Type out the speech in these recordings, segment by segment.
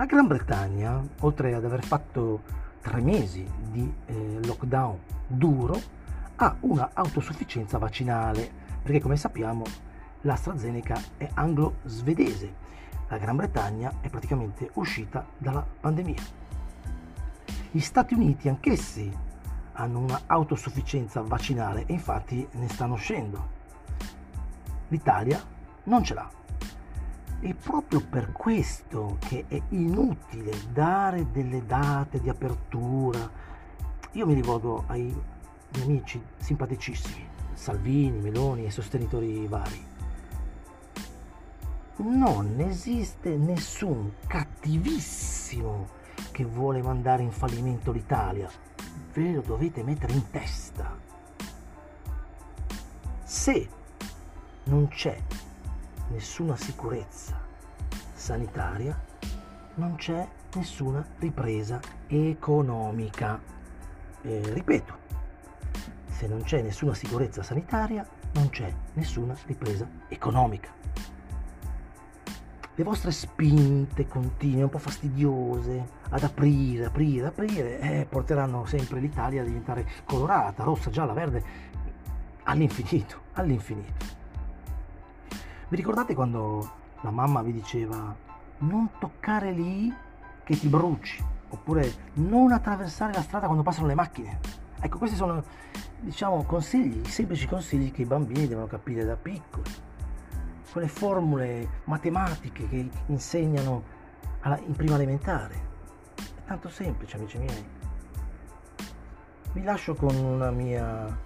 La Gran Bretagna, oltre ad aver fatto tre mesi di eh, lockdown duro, ha una autosufficienza vaccinale, perché come sappiamo l'AstraZeneca è anglo-svedese. La Gran Bretagna è praticamente uscita dalla pandemia. Gli Stati Uniti anch'essi hanno una autosufficienza vaccinale e infatti ne stanno uscendo. L'Italia non ce l'ha. E proprio per questo che è inutile dare delle date di apertura. Io mi rivolgo ai miei amici simpaticissimi, Salvini, Meloni e sostenitori vari. Non esiste nessun cattivissimo che vuole mandare in fallimento l'Italia. Ve lo dovete mettere in testa. Se non c'è nessuna sicurezza sanitaria, non c'è nessuna ripresa economica. Eh, ripeto, se non c'è nessuna sicurezza sanitaria, non c'è nessuna ripresa economica. Le vostre spinte continue, un po' fastidiose, ad aprire, aprire, aprire, eh, porteranno sempre l'Italia a diventare colorata, rossa, gialla, verde, all'infinito, all'infinito. Vi ricordate quando la mamma vi diceva non toccare lì che ti bruci, oppure non attraversare la strada quando passano le macchine? Ecco, questi sono, diciamo, consigli, semplici consigli che i bambini devono capire da piccoli. Quelle formule matematiche che insegnano alla, in prima elementare. È tanto semplice, amici miei. Vi lascio con una mia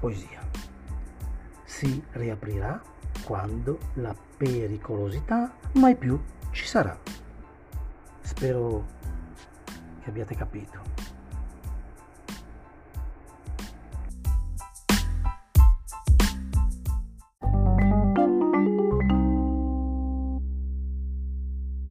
poesia. Si riaprirà quando la pericolosità mai più ci sarà. Spero che abbiate capito.